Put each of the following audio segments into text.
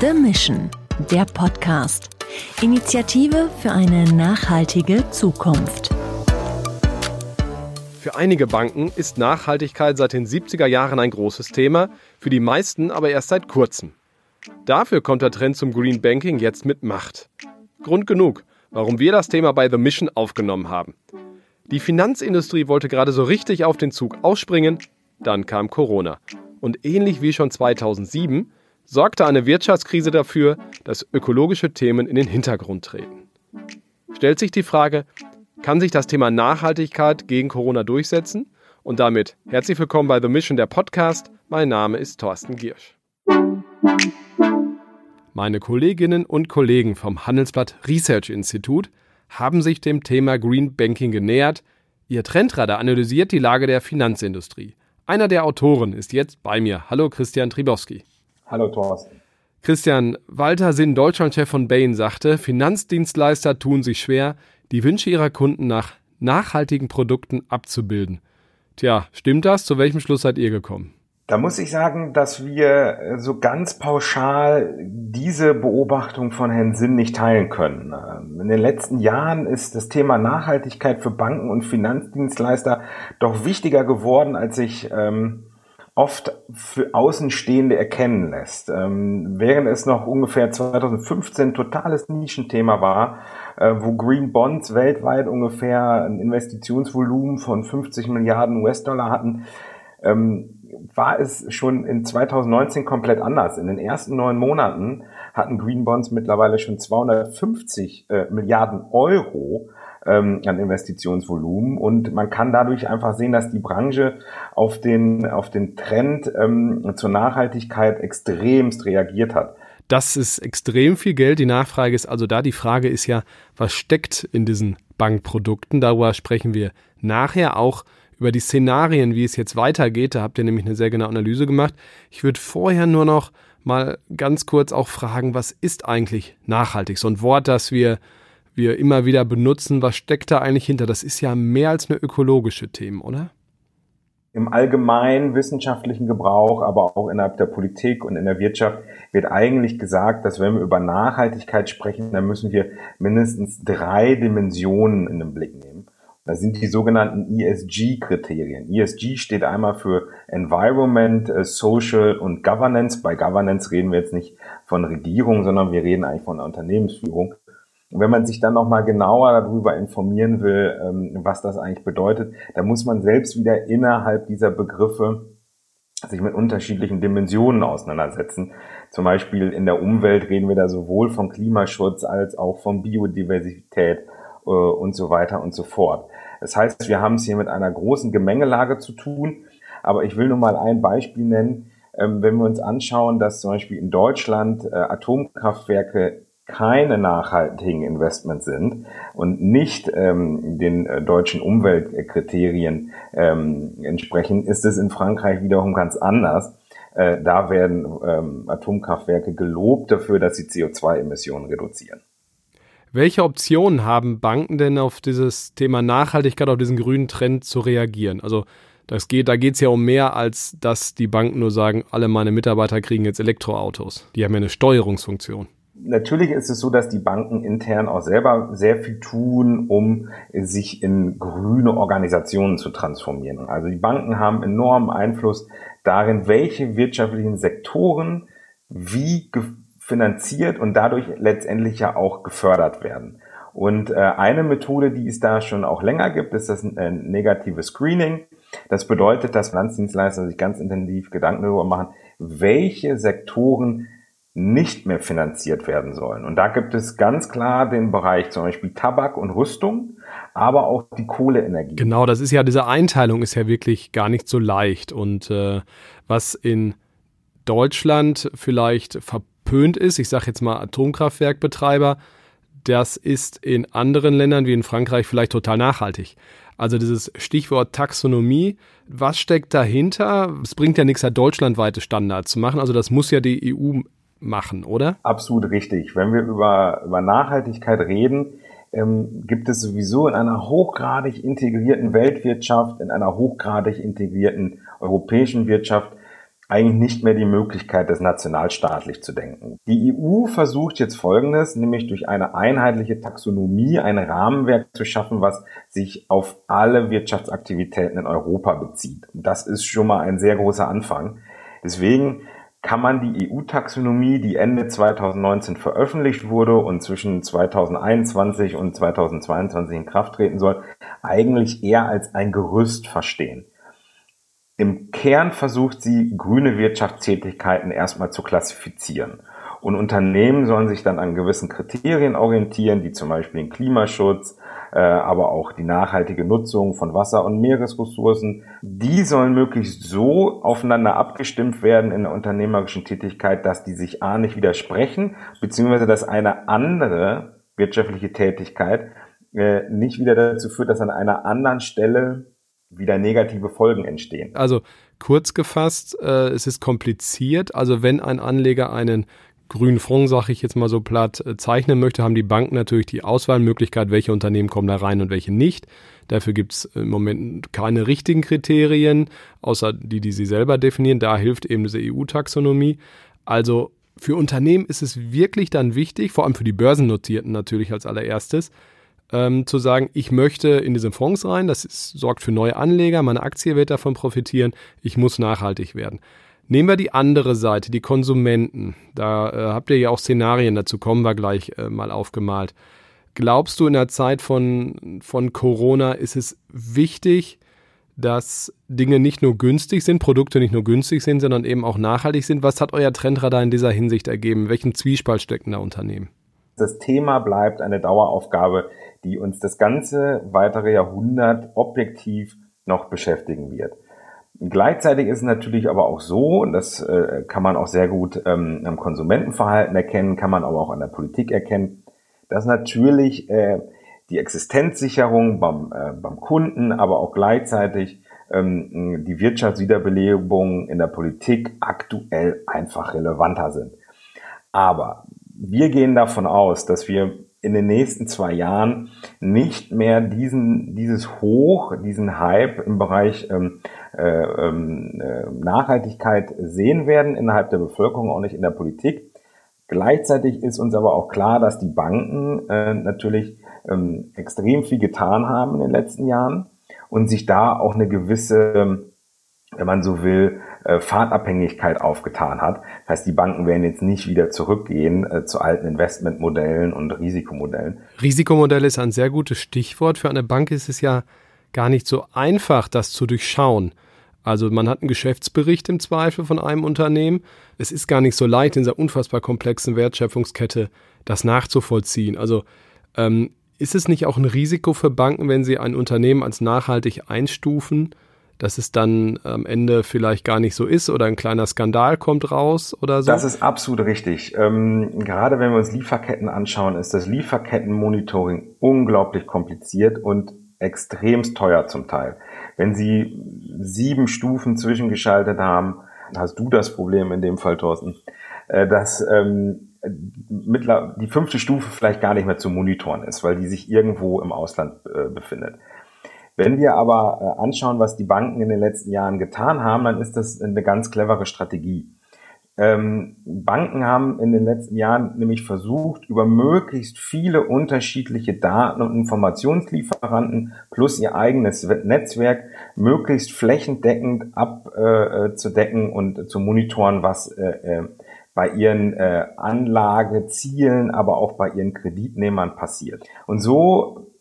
The Mission, der Podcast. Initiative für eine nachhaltige Zukunft. Für einige Banken ist Nachhaltigkeit seit den 70er Jahren ein großes Thema, für die meisten aber erst seit kurzem. Dafür kommt der Trend zum Green Banking jetzt mit Macht. Grund genug, warum wir das Thema bei The Mission aufgenommen haben. Die Finanzindustrie wollte gerade so richtig auf den Zug ausspringen, dann kam Corona. Und ähnlich wie schon 2007 sorgte eine Wirtschaftskrise dafür, dass ökologische Themen in den Hintergrund treten. Stellt sich die Frage, kann sich das Thema Nachhaltigkeit gegen Corona durchsetzen? Und damit herzlich willkommen bei The Mission, der Podcast. Mein Name ist Thorsten Giersch. Meine Kolleginnen und Kollegen vom Handelsblatt Research Institute haben sich dem Thema Green Banking genähert. Ihr Trendradar analysiert die Lage der Finanzindustrie. Einer der Autoren ist jetzt bei mir. Hallo Christian Tribowski. Hallo Thorsten. Christian, Walter Sinn, Deutschlandchef von Bain, sagte, Finanzdienstleister tun sich schwer, die Wünsche ihrer Kunden nach nachhaltigen Produkten abzubilden. Tja, stimmt das? Zu welchem Schluss seid ihr gekommen? Da muss ich sagen, dass wir äh, so ganz pauschal diese Beobachtung von Herrn Sinn nicht teilen können. Ähm, in den letzten Jahren ist das Thema Nachhaltigkeit für Banken und Finanzdienstleister doch wichtiger geworden, als sich ähm, oft für Außenstehende erkennen lässt. Ähm, während es noch ungefähr 2015 totales Nischenthema war, äh, wo Green Bonds weltweit ungefähr ein Investitionsvolumen von 50 Milliarden US-Dollar hatten, ähm, war es schon in 2019 komplett anders. In den ersten neun Monaten hatten Green Bonds mittlerweile schon 250 äh, Milliarden Euro ähm, an Investitionsvolumen. Und man kann dadurch einfach sehen, dass die Branche auf den, auf den Trend ähm, zur Nachhaltigkeit extremst reagiert hat. Das ist extrem viel Geld. Die Nachfrage ist also da. Die Frage ist ja, was steckt in diesen Bankprodukten? Darüber sprechen wir nachher auch über die Szenarien, wie es jetzt weitergeht. Da habt ihr nämlich eine sehr genaue Analyse gemacht. Ich würde vorher nur noch mal ganz kurz auch fragen, was ist eigentlich nachhaltig? So ein Wort, das wir wir immer wieder benutzen. Was steckt da eigentlich hinter? Das ist ja mehr als eine ökologische Themen, oder? Im allgemeinen wissenschaftlichen Gebrauch, aber auch innerhalb der Politik und in der Wirtschaft wird eigentlich gesagt, dass wenn wir über Nachhaltigkeit sprechen, dann müssen wir mindestens drei Dimensionen in den Blick nehmen. Das sind die sogenannten ESG-Kriterien. ESG steht einmal für Environment, äh, Social und Governance. Bei Governance reden wir jetzt nicht von Regierung, sondern wir reden eigentlich von Unternehmensführung. Wenn man sich dann nochmal genauer darüber informieren will, ähm, was das eigentlich bedeutet, dann muss man selbst wieder innerhalb dieser Begriffe sich mit unterschiedlichen Dimensionen auseinandersetzen. Zum Beispiel in der Umwelt reden wir da sowohl von Klimaschutz als auch von Biodiversität äh, und so weiter und so fort. Das heißt, wir haben es hier mit einer großen Gemengelage zu tun. Aber ich will nur mal ein Beispiel nennen. Ähm, wenn wir uns anschauen, dass zum Beispiel in Deutschland äh, Atomkraftwerke keine nachhaltigen Investments sind und nicht ähm, den äh, deutschen Umweltkriterien ähm, entsprechen, ist es in Frankreich wiederum ganz anders. Äh, da werden ähm, Atomkraftwerke gelobt dafür, dass sie CO2-Emissionen reduzieren. Welche Optionen haben Banken denn auf dieses Thema Nachhaltigkeit, auf diesen grünen Trend zu reagieren? Also das geht, da geht es ja um mehr, als dass die Banken nur sagen, alle meine Mitarbeiter kriegen jetzt Elektroautos. Die haben ja eine Steuerungsfunktion natürlich ist es so, dass die Banken intern auch selber sehr viel tun, um sich in grüne Organisationen zu transformieren. Also die Banken haben enormen Einfluss darin, welche wirtschaftlichen Sektoren wie finanziert und dadurch letztendlich ja auch gefördert werden. Und äh, eine Methode, die es da schon auch länger gibt, ist das äh, negative Screening. Das bedeutet, dass Finanzdienstleister sich ganz intensiv Gedanken darüber machen, welche Sektoren nicht mehr finanziert werden sollen. Und da gibt es ganz klar den Bereich zum Beispiel Tabak und Rüstung, aber auch die Kohleenergie. Genau, das ist ja, diese Einteilung ist ja wirklich gar nicht so leicht. Und äh, was in Deutschland vielleicht verpönt ist, ich sage jetzt mal Atomkraftwerkbetreiber, das ist in anderen Ländern wie in Frankreich vielleicht total nachhaltig. Also dieses Stichwort Taxonomie, was steckt dahinter? Es bringt ja nichts, ja deutschlandweite Standards zu machen. Also das muss ja die EU machen, oder? Absolut richtig. Wenn wir über, über Nachhaltigkeit reden, ähm, gibt es sowieso in einer hochgradig integrierten Weltwirtschaft, in einer hochgradig integrierten europäischen Wirtschaft eigentlich nicht mehr die Möglichkeit, das nationalstaatlich zu denken. Die EU versucht jetzt Folgendes, nämlich durch eine einheitliche Taxonomie ein Rahmenwerk zu schaffen, was sich auf alle Wirtschaftsaktivitäten in Europa bezieht. Das ist schon mal ein sehr großer Anfang. Deswegen kann man die EU-Taxonomie, die Ende 2019 veröffentlicht wurde und zwischen 2021 und 2022 in Kraft treten soll, eigentlich eher als ein Gerüst verstehen. Im Kern versucht sie, grüne Wirtschaftstätigkeiten erstmal zu klassifizieren. Und Unternehmen sollen sich dann an gewissen Kriterien orientieren, die zum Beispiel den Klimaschutz, äh, aber auch die nachhaltige Nutzung von Wasser- und Meeresressourcen. Die sollen möglichst so aufeinander abgestimmt werden in der unternehmerischen Tätigkeit, dass die sich A nicht widersprechen, beziehungsweise dass eine andere wirtschaftliche Tätigkeit äh, nicht wieder dazu führt, dass an einer anderen Stelle wieder negative Folgen entstehen. Also kurz gefasst, äh, es ist kompliziert. Also wenn ein Anleger einen grünen Fonds, sage ich jetzt mal so platt, äh, zeichnen möchte, haben die Banken natürlich die Auswahlmöglichkeit, welche Unternehmen kommen da rein und welche nicht. Dafür gibt es im Moment keine richtigen Kriterien, außer die, die sie selber definieren. Da hilft eben diese EU-Taxonomie. Also für Unternehmen ist es wirklich dann wichtig, vor allem für die Börsennotierten natürlich als allererstes, ähm, zu sagen, ich möchte in diese Fonds rein, das ist, sorgt für neue Anleger, meine Aktie wird davon profitieren, ich muss nachhaltig werden. Nehmen wir die andere Seite, die Konsumenten. Da äh, habt ihr ja auch Szenarien, dazu kommen wir gleich äh, mal aufgemalt. Glaubst du, in der Zeit von, von Corona ist es wichtig, dass Dinge nicht nur günstig sind, Produkte nicht nur günstig sind, sondern eben auch nachhaltig sind? Was hat euer Trendradar in dieser Hinsicht ergeben? Welchen Zwiespalt stecken da Unternehmen? Das Thema bleibt eine Daueraufgabe, die uns das ganze weitere Jahrhundert objektiv noch beschäftigen wird. Gleichzeitig ist es natürlich aber auch so, und das äh, kann man auch sehr gut ähm, am Konsumentenverhalten erkennen, kann man aber auch an der Politik erkennen, dass natürlich äh, die Existenzsicherung beim, äh, beim Kunden, aber auch gleichzeitig ähm, die Wirtschaftswiederbelebung in der Politik aktuell einfach relevanter sind. Aber wir gehen davon aus, dass wir in den nächsten zwei Jahren nicht mehr diesen, dieses Hoch, diesen Hype im Bereich ähm, äh, ähm, äh, Nachhaltigkeit sehen werden innerhalb der Bevölkerung, auch nicht in der Politik. Gleichzeitig ist uns aber auch klar, dass die Banken äh, natürlich ähm, extrem viel getan haben in den letzten Jahren und sich da auch eine gewisse, wenn man so will, äh, Fahrtabhängigkeit aufgetan hat. Das heißt, die Banken werden jetzt nicht wieder zurückgehen äh, zu alten Investmentmodellen und Risikomodellen. Risikomodell ist ein sehr gutes Stichwort. Für eine Bank ist es ja gar nicht so einfach, das zu durchschauen. Also man hat einen Geschäftsbericht im Zweifel von einem Unternehmen. Es ist gar nicht so leicht, in dieser unfassbar komplexen Wertschöpfungskette das nachzuvollziehen. Also ähm, ist es nicht auch ein Risiko für Banken, wenn sie ein Unternehmen als nachhaltig einstufen, dass es dann am Ende vielleicht gar nicht so ist oder ein kleiner Skandal kommt raus oder so? Das ist absolut richtig. Ähm, gerade wenn wir uns Lieferketten anschauen, ist das Lieferkettenmonitoring unglaublich kompliziert und extremst teuer zum Teil. Wenn Sie sieben Stufen zwischengeschaltet haben, hast du das Problem in dem Fall, Thorsten, äh, dass ähm, die fünfte Stufe vielleicht gar nicht mehr zu monitoren ist, weil die sich irgendwo im Ausland äh, befindet. Wenn wir aber äh, anschauen, was die Banken in den letzten Jahren getan haben, dann ist das eine ganz clevere Strategie. Ähm, Banken haben in den letzten Jahren nämlich versucht, über möglichst viele unterschiedliche Daten- und Informationslieferanten plus ihr eigenes Netzwerk möglichst flächendeckend abzudecken äh, und zu monitoren, was äh, äh, bei ihren äh, Anlagezielen, aber auch bei ihren Kreditnehmern passiert. Und so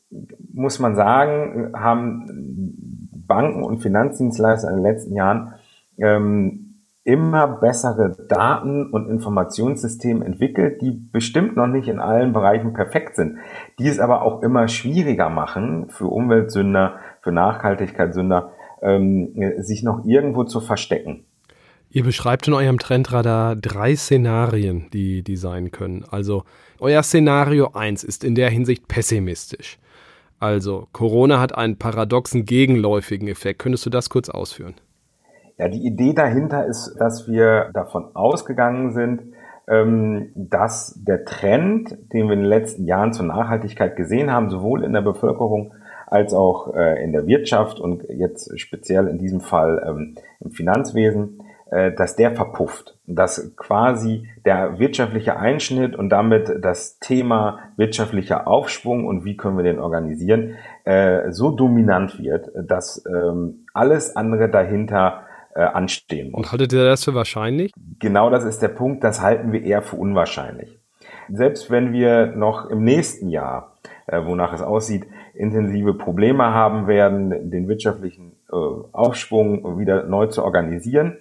muss man sagen, haben Banken und Finanzdienstleister in den letzten Jahren ähm, immer bessere Daten- und Informationssysteme entwickelt, die bestimmt noch nicht in allen Bereichen perfekt sind, die es aber auch immer schwieriger machen für Umweltsünder, für Nachhaltigkeitssünder, ähm, sich noch irgendwo zu verstecken. Ihr beschreibt in eurem Trendradar drei Szenarien, die, die sein können. Also euer Szenario 1 ist in der Hinsicht pessimistisch. Also, Corona hat einen paradoxen gegenläufigen Effekt. Könntest du das kurz ausführen? Ja, die Idee dahinter ist, dass wir davon ausgegangen sind, ähm, dass der Trend, den wir in den letzten Jahren zur Nachhaltigkeit gesehen haben, sowohl in der Bevölkerung als auch äh, in der Wirtschaft und jetzt speziell in diesem Fall ähm, im Finanzwesen, äh, dass der verpufft, dass quasi der wirtschaftliche Einschnitt und damit das Thema wirtschaftlicher Aufschwung und wie können wir den organisieren, äh, so dominant wird, dass ähm, alles andere dahinter äh, anstehen muss. Und haltet ihr das für wahrscheinlich? Genau das ist der Punkt, das halten wir eher für unwahrscheinlich. Selbst wenn wir noch im nächsten Jahr, wonach es aussieht, intensive Probleme haben werden, den wirtschaftlichen Aufschwung wieder neu zu organisieren,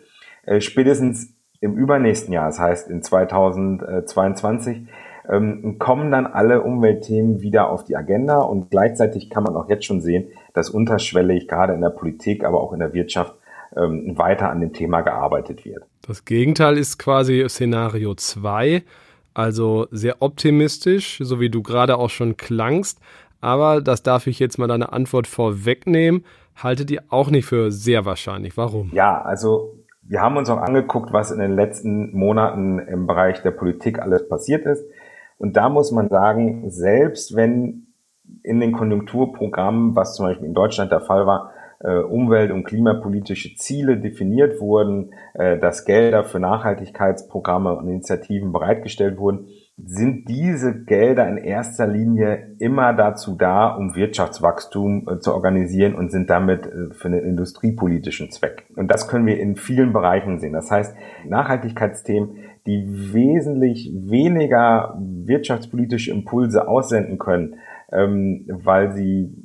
äh, spätestens im übernächsten Jahr, das heißt in 2022, ähm, kommen dann alle Umweltthemen wieder auf die Agenda und gleichzeitig kann man auch jetzt schon sehen, dass unterschwellig gerade in der Politik, aber auch in der Wirtschaft ähm, weiter an dem Thema gearbeitet wird. Das Gegenteil ist quasi Szenario 2, also sehr optimistisch, so wie du gerade auch schon klangst. Aber das darf ich jetzt mal deine Antwort vorwegnehmen. Haltet ihr auch nicht für sehr wahrscheinlich. Warum? Ja, also wir haben uns auch angeguckt, was in den letzten Monaten im Bereich der Politik alles passiert ist. Und da muss man sagen, selbst wenn in den Konjunkturprogrammen, was zum Beispiel in Deutschland der Fall war, umwelt- und klimapolitische Ziele definiert wurden, äh, dass Gelder für Nachhaltigkeitsprogramme und Initiativen bereitgestellt wurden, sind diese Gelder in erster Linie immer dazu da, um Wirtschaftswachstum äh, zu organisieren und sind damit äh, für einen industriepolitischen Zweck. Und das können wir in vielen Bereichen sehen. Das heißt, Nachhaltigkeitsthemen, die wesentlich weniger wirtschaftspolitische Impulse aussenden können, ähm, weil sie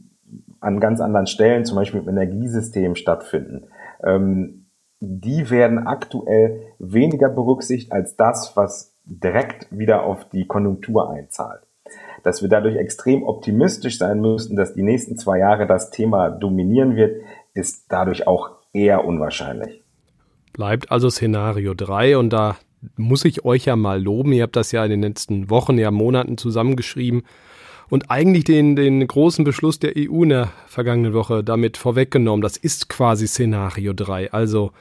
an ganz anderen Stellen, zum Beispiel im Energiesystem stattfinden, ähm, die werden aktuell weniger berücksichtigt als das, was direkt wieder auf die Konjunktur einzahlt. Dass wir dadurch extrem optimistisch sein müssten, dass die nächsten zwei Jahre das Thema dominieren wird, ist dadurch auch eher unwahrscheinlich. Bleibt also Szenario 3 und da muss ich euch ja mal loben. Ihr habt das ja in den letzten Wochen, ja Monaten zusammengeschrieben und eigentlich den, den großen Beschluss der EU in der vergangenen Woche damit vorweggenommen. Das ist quasi Szenario 3. Also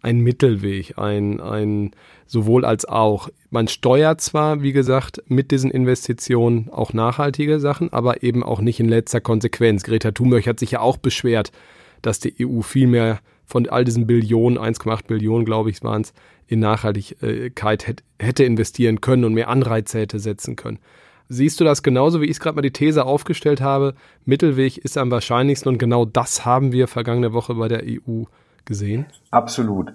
ein Mittelweg, ein, ein sowohl als auch. Man steuert zwar, wie gesagt, mit diesen Investitionen auch nachhaltige Sachen, aber eben auch nicht in letzter Konsequenz. Greta Thunberg hat sich ja auch beschwert, dass die EU viel mehr von all diesen Billionen, 1,8 Billionen, glaube ich, waren es, in Nachhaltigkeit hätte investieren können und mehr Anreize hätte setzen können. Siehst du das genauso, wie ich es gerade mal die These aufgestellt habe? Mittelweg ist am wahrscheinlichsten und genau das haben wir vergangene Woche bei der EU gesehen? Absolut.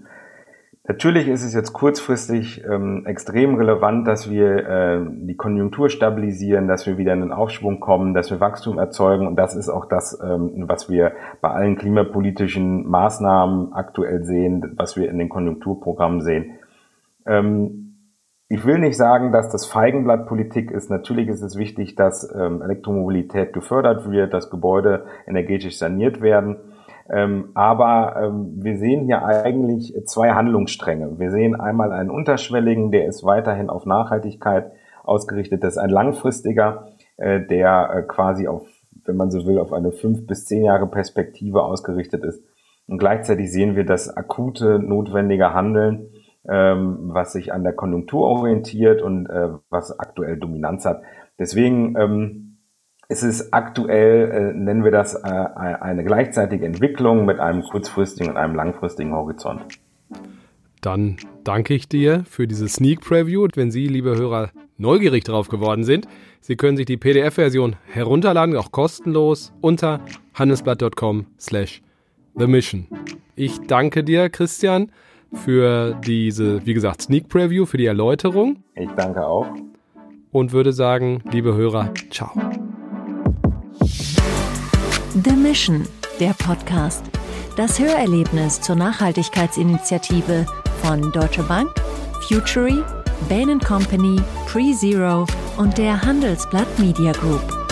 Natürlich ist es jetzt kurzfristig ähm, extrem relevant, dass wir äh, die Konjunktur stabilisieren, dass wir wieder in den Aufschwung kommen, dass wir Wachstum erzeugen. Und das ist auch das, ähm, was wir bei allen klimapolitischen Maßnahmen aktuell sehen, was wir in den Konjunkturprogrammen sehen. Ähm, ich will nicht sagen, dass das Feigenblatt Politik ist. Natürlich ist es wichtig, dass ähm, Elektromobilität gefördert wird, dass Gebäude energetisch saniert werden. Ähm, aber ähm, wir sehen hier eigentlich zwei Handlungsstränge. Wir sehen einmal einen unterschwelligen, der ist weiterhin auf Nachhaltigkeit ausgerichtet. Das ist ein langfristiger, äh, der äh, quasi auf, wenn man so will, auf eine fünf bis zehn Jahre Perspektive ausgerichtet ist. Und gleichzeitig sehen wir das akute, notwendige Handeln, ähm, was sich an der Konjunktur orientiert und äh, was aktuell Dominanz hat. Deswegen ähm, es aktuell, äh, nennen wir das, äh, eine gleichzeitige Entwicklung mit einem kurzfristigen und einem langfristigen Horizont. Dann danke ich dir für diese Sneak Preview. Wenn Sie, liebe Hörer, neugierig drauf geworden sind, Sie können sich die PDF-Version herunterladen, auch kostenlos, unter handelsblatt.com slash the mission. Ich danke dir, Christian, für diese, wie gesagt, Sneak Preview, für die Erläuterung. Ich danke auch. Und würde sagen, liebe Hörer, ciao. The Mission, der Podcast. Das Hörerlebnis zur Nachhaltigkeitsinitiative von Deutsche Bank, Futury, Bain Company, PreZero und der Handelsblatt Media Group.